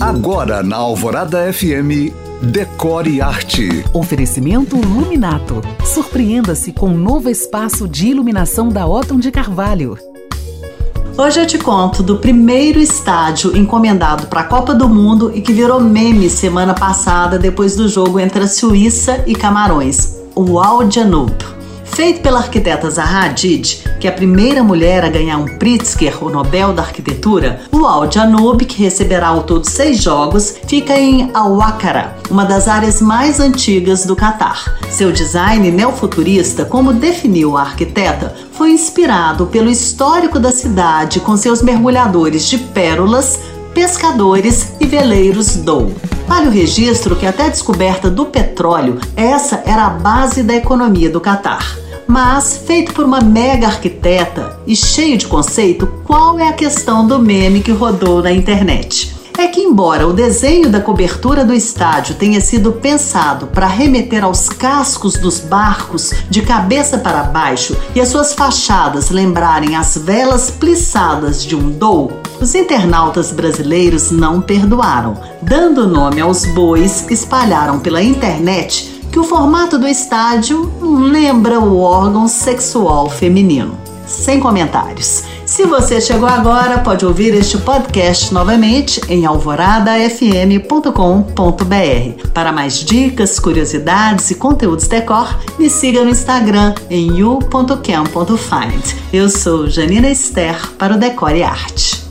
Agora na Alvorada FM, Decore Arte. Oferecimento Luminato. Surpreenda-se com um novo espaço de iluminação da Otton de Carvalho. Hoje eu te conto do primeiro estádio encomendado para a Copa do Mundo e que virou meme semana passada depois do jogo entre a Suíça e Camarões, o Al. Feito pela arquiteta Zaha Hadid, que é a primeira mulher a ganhar um Pritzker, o Nobel da Arquitetura, o Al Janoub, que receberá ao todo seis jogos, fica em Al-Wakara, uma das áreas mais antigas do Catar. Seu design neofuturista, como definiu a arquiteta, foi inspirado pelo histórico da cidade com seus mergulhadores de pérolas, pescadores e veleiros Dou. Vale o registro que até a descoberta do petróleo, essa era a base da economia do Catar. Mas, feito por uma mega arquiteta e cheio de conceito, qual é a questão do meme que rodou na internet? É que, embora o desenho da cobertura do estádio tenha sido pensado para remeter aos cascos dos barcos de cabeça para baixo e as suas fachadas lembrarem as velas plissadas de um dou, os internautas brasileiros não perdoaram. Dando nome aos bois, espalharam pela internet que o formato do estádio lembra o órgão sexual feminino. Sem comentários. Se você chegou agora, pode ouvir este podcast novamente em alvoradafm.com.br. Para mais dicas, curiosidades e conteúdos decor, me siga no Instagram em you.cam.find. Eu sou Janina Esther para o Decore Arte.